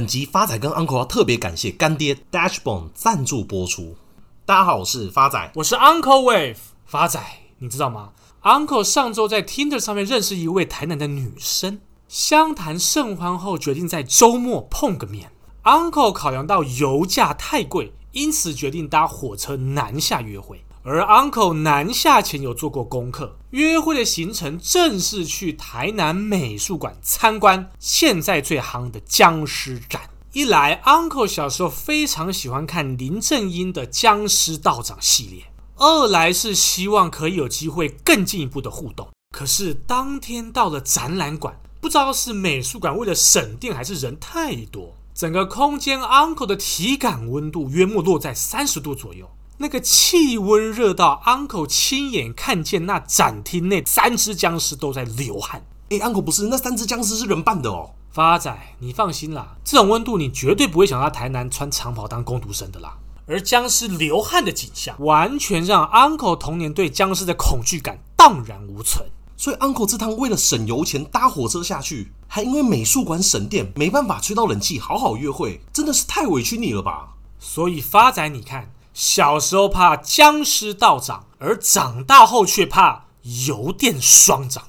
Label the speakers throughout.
Speaker 1: 本集发仔跟 Uncle 要特别感谢干爹 Dashbone 赞助播出。大家好，我是发仔，
Speaker 2: 我是 Uncle Wave。发仔，你知道吗？Uncle 上周在 Tinder 上面认识一位台南的女生，相谈甚欢后，决定在周末碰个面。Uncle 考量到油价太贵，因此决定搭火车南下约会。而 Uncle 南下前有做过功课，约会的行程正是去台南美术馆参观现在最夯的僵尸展。一来，Uncle 小时候非常喜欢看林正英的《僵尸道长》系列；二来是希望可以有机会更进一步的互动。可是当天到了展览馆，不知道是美术馆为了省电，还是人太多，整个空间 Uncle 的体感温度约莫落在三十度左右。那个气温热到 Uncle 亲眼看见那展厅内三只僵尸都在流汗。
Speaker 1: 哎，Uncle 不是，那三只僵尸是人扮的哦。
Speaker 2: 发仔，你放心啦，这种温度你绝对不会想到台南穿长袍当工读生的啦。而僵尸流汗的景象，完全让 Uncle 童年对僵尸的恐惧感荡然无存。
Speaker 1: 所以 Uncle 这趟为了省油钱搭火车下去，还因为美术馆省电没办法吹到冷气好好约会，真的是太委屈你了吧？
Speaker 2: 所以发仔，你看，小时候怕僵尸道长，而长大后却怕油电双长。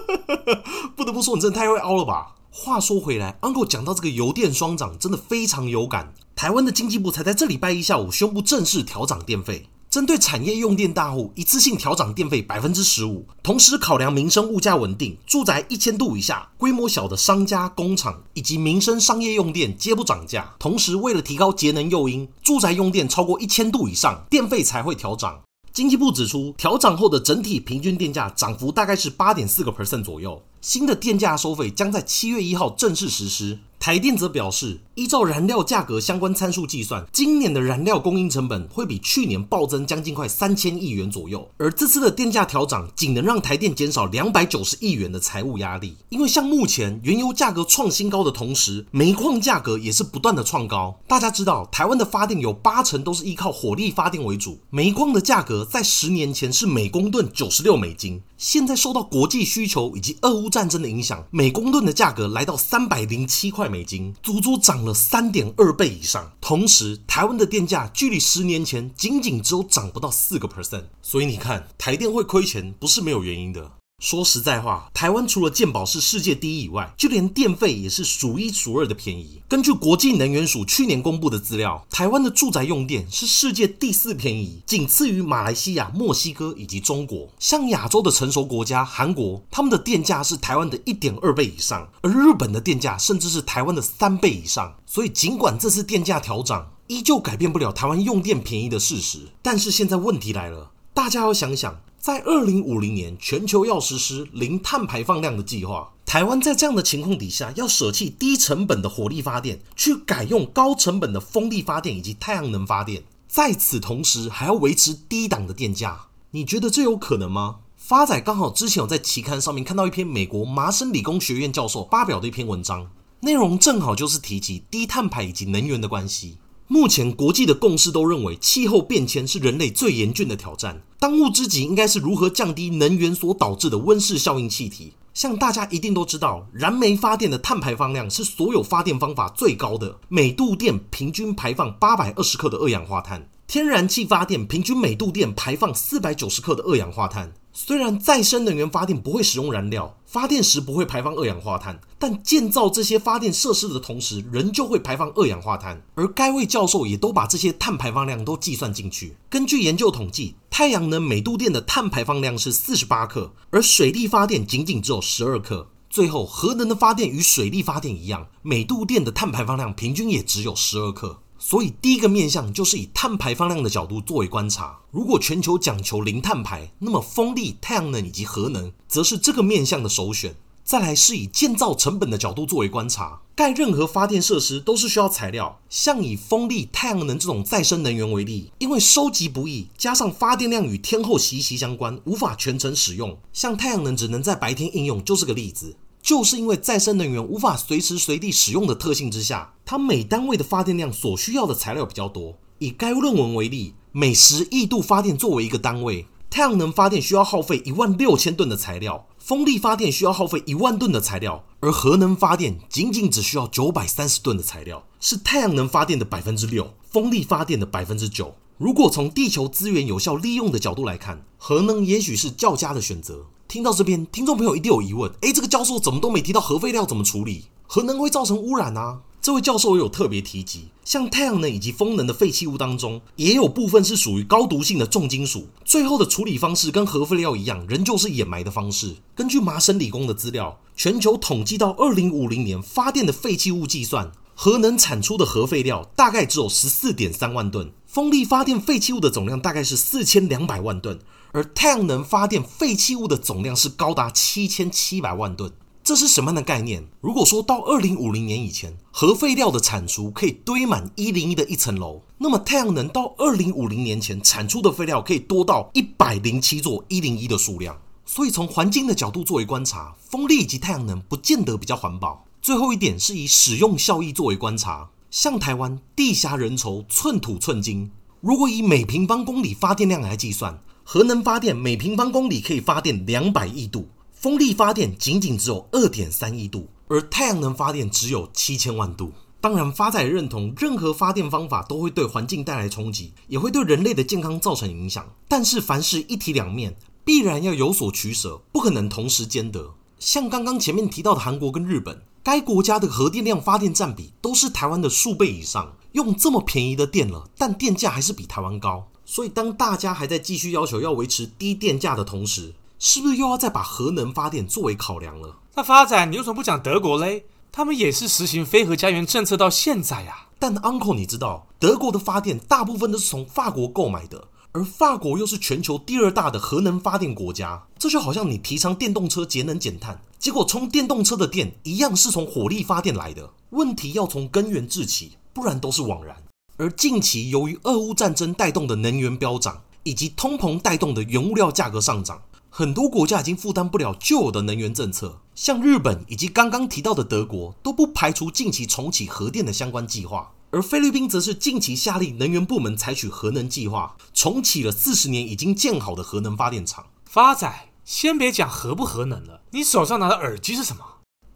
Speaker 1: 不得不说，你真的太会凹了吧？话说回来，Uncle 讲到这个油电双涨，真的非常有感。台湾的经济部才在这礼拜一下午宣布正式调涨电费，针对产业用电大户一次性调涨电费百分之十五，同时考量民生物价稳定，住宅一千度以下、规模小的商家、工厂以及民生商业用电皆不涨价。同时，为了提高节能诱因，住宅用电超过一千度以上，电费才会调涨。经济部指出，调涨后的整体平均电价涨幅大概是八点四个 percent 左右。新的电价收费将在七月一号正式实施。台电则表示，依照燃料价格相关参数计算，今年的燃料供应成本会比去年暴增将近快三千亿元左右。而这次的电价调涨，仅能让台电减少两百九十亿元的财务压力。因为像目前原油价格创新高的同时，煤矿价格也是不断的创高。大家知道，台湾的发电有八成都是依靠火力发电为主，煤矿的价格在十年前是每公吨九十六美金。现在受到国际需求以及俄乌战战争的影响，每公吨的价格来到三百零七块美金，足足涨了三点二倍以上。同时，台湾的电价距离十年前仅仅只有涨不到四个 percent，所以你看，台电会亏钱不是没有原因的。说实在话，台湾除了健保是世界第一以外，就连电费也是数一数二的便宜。根据国际能源署去年公布的资料，台湾的住宅用电是世界第四便宜，仅次于马来西亚、墨西哥以及中国。像亚洲的成熟国家韩国，他们的电价是台湾的一点二倍以上，而日本的电价甚至是台湾的三倍以上。所以，尽管这次电价调涨，依旧改变不了台湾用电便宜的事实。但是现在问题来了，大家要想想。在二零五零年，全球要实施零碳排放量的计划。台湾在这样的情况底下，要舍弃低成本的火力发电，去改用高成本的风力发电以及太阳能发电，在此同时还要维持低档的电价。你觉得这有可能吗？发仔刚好之前有在期刊上面看到一篇美国麻省理工学院教授发表的一篇文章，内容正好就是提及低碳排以及能源的关系。目前国际的共识都认为，气候变迁是人类最严峻的挑战。当务之急应该是如何降低能源所导致的温室效应气体。像大家一定都知道，燃煤发电的碳排放量是所有发电方法最高的，每度电平均排放八百二十克的二氧化碳。天然气发电平均每度电排放四百九十克的二氧化碳。虽然再生能源发电不会使用燃料，发电时不会排放二氧化碳，但建造这些发电设施的同时，仍旧会排放二氧化碳。而该位教授也都把这些碳排放量都计算进去。根据研究统计，太阳能每度电的碳排放量是四十八克，而水力发电仅仅只有十二克。最后，核能的发电与水力发电一样，每度电的碳排放量平均也只有十二克。所以，第一个面向就是以碳排放量的角度作为观察。如果全球讲求零碳排，那么风力、太阳能以及核能则是这个面向的首选。再来是以建造成本的角度作为观察，盖任何发电设施都是需要材料。像以风力、太阳能这种再生能源为例，因为收集不易，加上发电量与天候息息相关，无法全程使用。像太阳能只能在白天应用，就是个例子。就是因为再生能源无法随时随地使用的特性之下，它每单位的发电量所需要的材料比较多。以该论文为例，每十亿度发电作为一个单位，太阳能发电需要耗费一万六千吨的材料，风力发电需要耗费一万吨的材料，而核能发电仅仅只需要九百三十吨的材料，是太阳能发电的百分之六，风力发电的百分之九。如果从地球资源有效利用的角度来看，核能也许是较佳的选择。听到这边，听众朋友一定有疑问：诶，这个教授怎么都没提到核废料怎么处理？核能会造成污染啊？这位教授也有特别提及，像太阳能以及风能的废弃物当中，也有部分是属于高毒性的重金属。最后的处理方式跟核废料一样，仍旧是掩埋的方式。根据麻省理工的资料，全球统计到二零五零年发电的废弃物计算，核能产出的核废料大概只有十四点三万吨。风力发电废弃物的总量大概是四千两百万吨，而太阳能发电废弃物的总量是高达七千七百万吨。这是什么样的概念？如果说到二零五零年以前，核废料的产出可以堆满一零一的一层楼，那么太阳能到二零五零年前产出的废料可以多到一百零七座一零一的数量。所以从环境的角度作为观察，风力以及太阳能不见得比较环保。最后一点是以使用效益作为观察。像台湾地狭人稠，寸土寸金。如果以每平方公里发电量来计算，核能发电每平方公里可以发电两百亿度，风力发电仅仅只有二点三亿度，而太阳能发电只有七千万度。当然，发仔认同任何发电方法都会对环境带来冲击，也会对人类的健康造成影响。但是凡事一体两面，必然要有所取舍，不可能同时兼得。像刚刚前面提到的韩国跟日本。该国家的核电量发电占比都是台湾的数倍以上，用这么便宜的电了，但电价还是比台湾高。所以，当大家还在继续要求要维持低电价的同时，是不是又要再把核能发电作为考量了？
Speaker 2: 那发展你为什么不讲德国嘞？他们也是实行非核家园政策到现在呀。
Speaker 1: 但 Uncle，你知道德国的发电大部分都是从法国购买的。而法国又是全球第二大的核能发电国家，这就好像你提倡电动车节能减碳，结果充电动车的电一样是从火力发电来的。问题要从根源治起，不然都是枉然。而近期由于俄乌战争带动的能源飙涨，以及通膨带动的原物料价格上涨，很多国家已经负担不了旧有的能源政策，像日本以及刚刚提到的德国，都不排除近期重启核电的相关计划。而菲律宾则是近期下令能源部门采取核能计划，重启了四十年已经建好的核能发电厂。
Speaker 2: 发仔，先别讲核不核能了，你手上拿的耳机是什么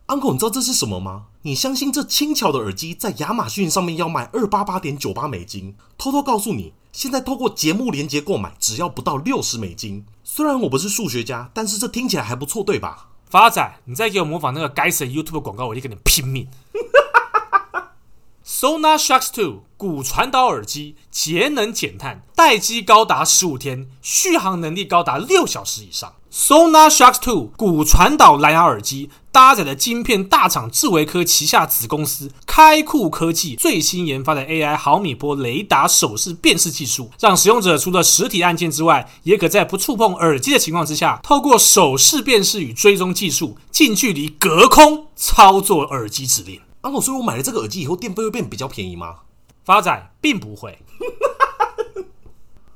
Speaker 1: ？Uncle，你知道这是什么吗？你相信这轻巧的耳机在亚马逊上面要卖二八八点九八美金？偷偷告诉你，现在透过节目连接购买，只要不到六十美金。虽然我不是数学家，但是这听起来还不错，对吧？
Speaker 2: 发仔，你再给我模仿那个该死的 YouTube 广告，我就跟你拼命。Sona Shocks 2骨传导耳机，节能减碳，待机高达十五天，续航能力高达六小时以上。Sona Shocks 2骨传导蓝牙耳机搭载的晶片大厂智维科旗下子公司开库科技最新研发的 AI 毫米波雷达手势辨识技术，让使用者除了实体按键之外，也可在不触碰耳机的情况之下，透过手势辨识与追踪技术，近距离隔空操作耳机指令。
Speaker 1: Uncle，所以我买了这个耳机以后，电费会变比较便宜吗？
Speaker 2: 发展并不会。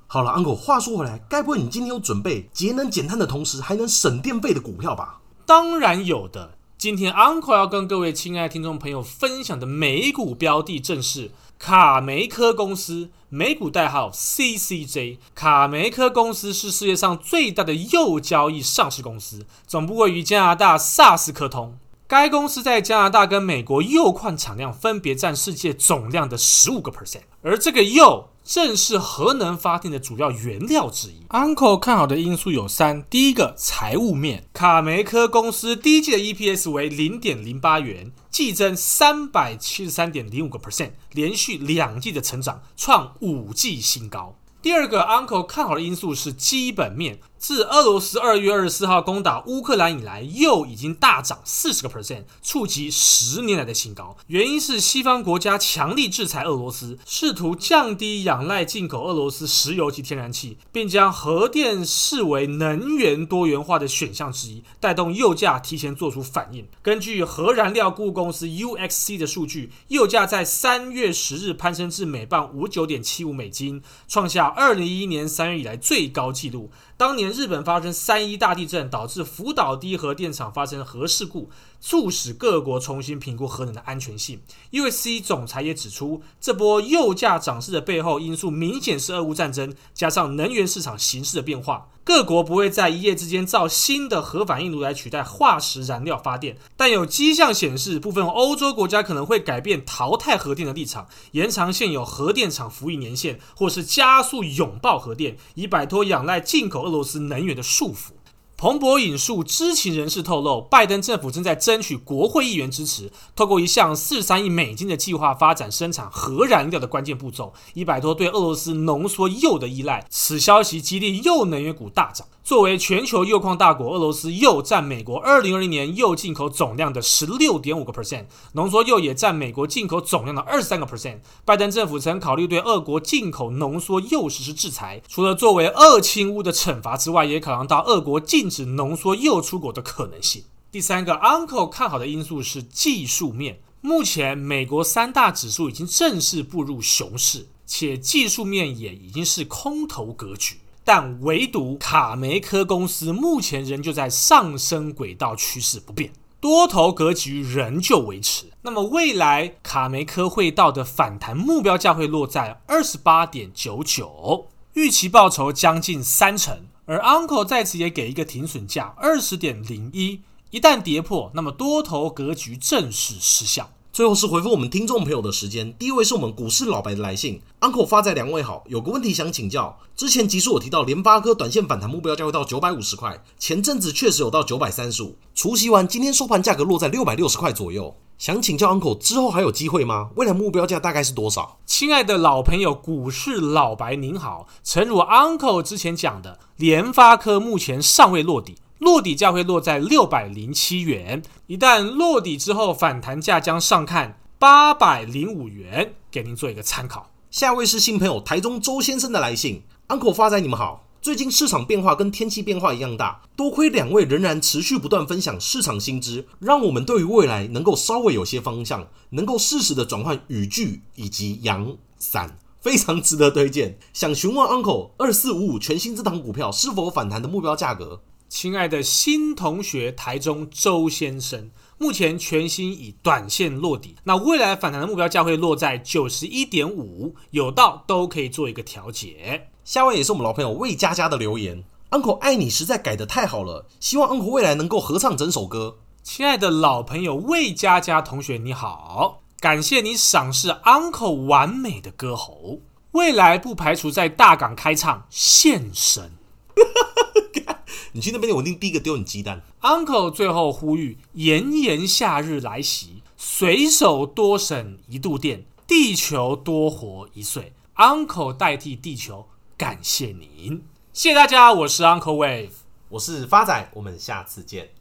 Speaker 1: 好了，Uncle，话说回来，该不会你今天有准备节能减碳的同时还能省电费的股票吧？
Speaker 2: 当然有的。今天 Uncle 要跟各位亲爱听众朋友分享的美股标的正是卡梅科公司，美股代号 CCJ。卡梅科公司是世界上最大的铀交易上市公司，总部位于加拿大萨斯科通。该公司在加拿大跟美国铀矿产量分别占世界总量的十五个 percent，而这个铀正是核能发电的主要原料之一。Uncle 看好的因素有三：第一个，财务面，卡梅科公司第一季的 EPS 为零点零八元，季增三百七十三点零五个 percent，连续两季的成长，创五季新高。第二个 Uncle 看好的因素是基本面。自俄罗斯二月二十四号攻打乌克兰以来，铀已经大涨四十个 percent，触及十年来的新高。原因是西方国家强力制裁俄罗斯，试图降低仰赖进口俄罗斯石油及天然气，并将核电视为能源多元化的选项之一，带动铀价提前做出反应。根据核燃料顾公司 UXC 的数据，铀价在三月十日攀升至每磅五九点七五美金，创下二零一一年三月以来最高纪录。当年日本发生三一大地震，导致福岛第一核电厂发生核事故，促使各国重新评估核能的安全性。USC 总裁也指出，这波油价涨势的背后因素明显是俄乌战争，加上能源市场形势的变化。各国不会在一夜之间造新的核反应炉来取代化石燃料发电，但有迹象显示，部分欧洲国家可能会改变淘汰核电的立场，延长现有核电厂服役年限，或是加速拥抱核电，以摆脱仰赖进口俄罗斯能源的束缚。彭博引述知情人士透露，拜登政府正在争取国会议员支持，透过一项四十三亿美金的计划，发展生产核燃料的关键步骤，以摆脱对俄罗斯浓缩铀的依赖。此消息激励铀能源股大涨。作为全球铀矿大国，俄罗斯铀占美国二零二零年铀进口总量的十六点五个 percent，浓缩铀也占美国进口总量的二十三个 percent。拜登政府曾考虑对俄国进口浓缩铀实施制裁，除了作为俄侵乌的惩罚之外，也考量到俄国禁止浓缩铀出口的可能性。第三个，Uncle 看好的因素是技术面。目前，美国三大指数已经正式步入熊市，且技术面也已经是空头格局。但唯独卡梅科公司目前仍旧在上升轨道，趋势不变，多头格局仍旧维持。那么未来卡梅科会到的反弹目标价会落在二十八点九九，预期报酬将近三成。而 Uncle 在此也给一个停损价二十点零一，一旦跌破，那么多头格局正式失效。
Speaker 1: 最后是回复我们听众朋友的时间，第一位是我们股市老白的来信，Uncle 发在两位好，有个问题想请教。之前集数我提到联发科短线反弹目标价会到九百五十块，前阵子确实有到九百三十五，除夕完今天收盘价格落在六百六十块左右，想请教 Uncle 之后还有机会吗？未来目标价大概是多少？
Speaker 2: 亲爱的老朋友，股市老白您好，诚如 Uncle 之前讲的，联发科目前尚未落底。落底价会落在六百零七元，一旦落底之后，反弹价将上看八百零五元，给您做一个参考。
Speaker 1: 下位是新朋友台中周先生的来信，Uncle 发财，你们好。最近市场变化跟天气变化一样大，多亏两位仍然持续不断分享市场新知，让我们对于未来能够稍微有些方向，能够适时的转换语句以及阳伞，非常值得推荐。想询问 Uncle 二四五五全新这档股票是否反弹的目标价格？
Speaker 2: 亲爱的新同学，台中周先生，目前全新以短线落底，那未来反弹的目标价会落在九十一点五，有到都可以做一个调节。
Speaker 1: 下位也是我们老朋友魏佳佳的留言，Uncle 爱你实在改得太好了，希望 Uncle 未来能够合唱整首歌。
Speaker 2: 亲爱的老朋友魏佳佳同学你好，感谢你赏识 Uncle 完美的歌喉，未来不排除在大港开唱献神。
Speaker 1: 你去那边，我一定第一个丢你鸡蛋。
Speaker 2: Uncle 最后呼吁：炎炎夏日来袭，随手多省一度电，地球多活一岁。Uncle 代替地球，感谢您，谢谢大家。我是 Uncle Wave，
Speaker 1: 我是发仔，我们下次见。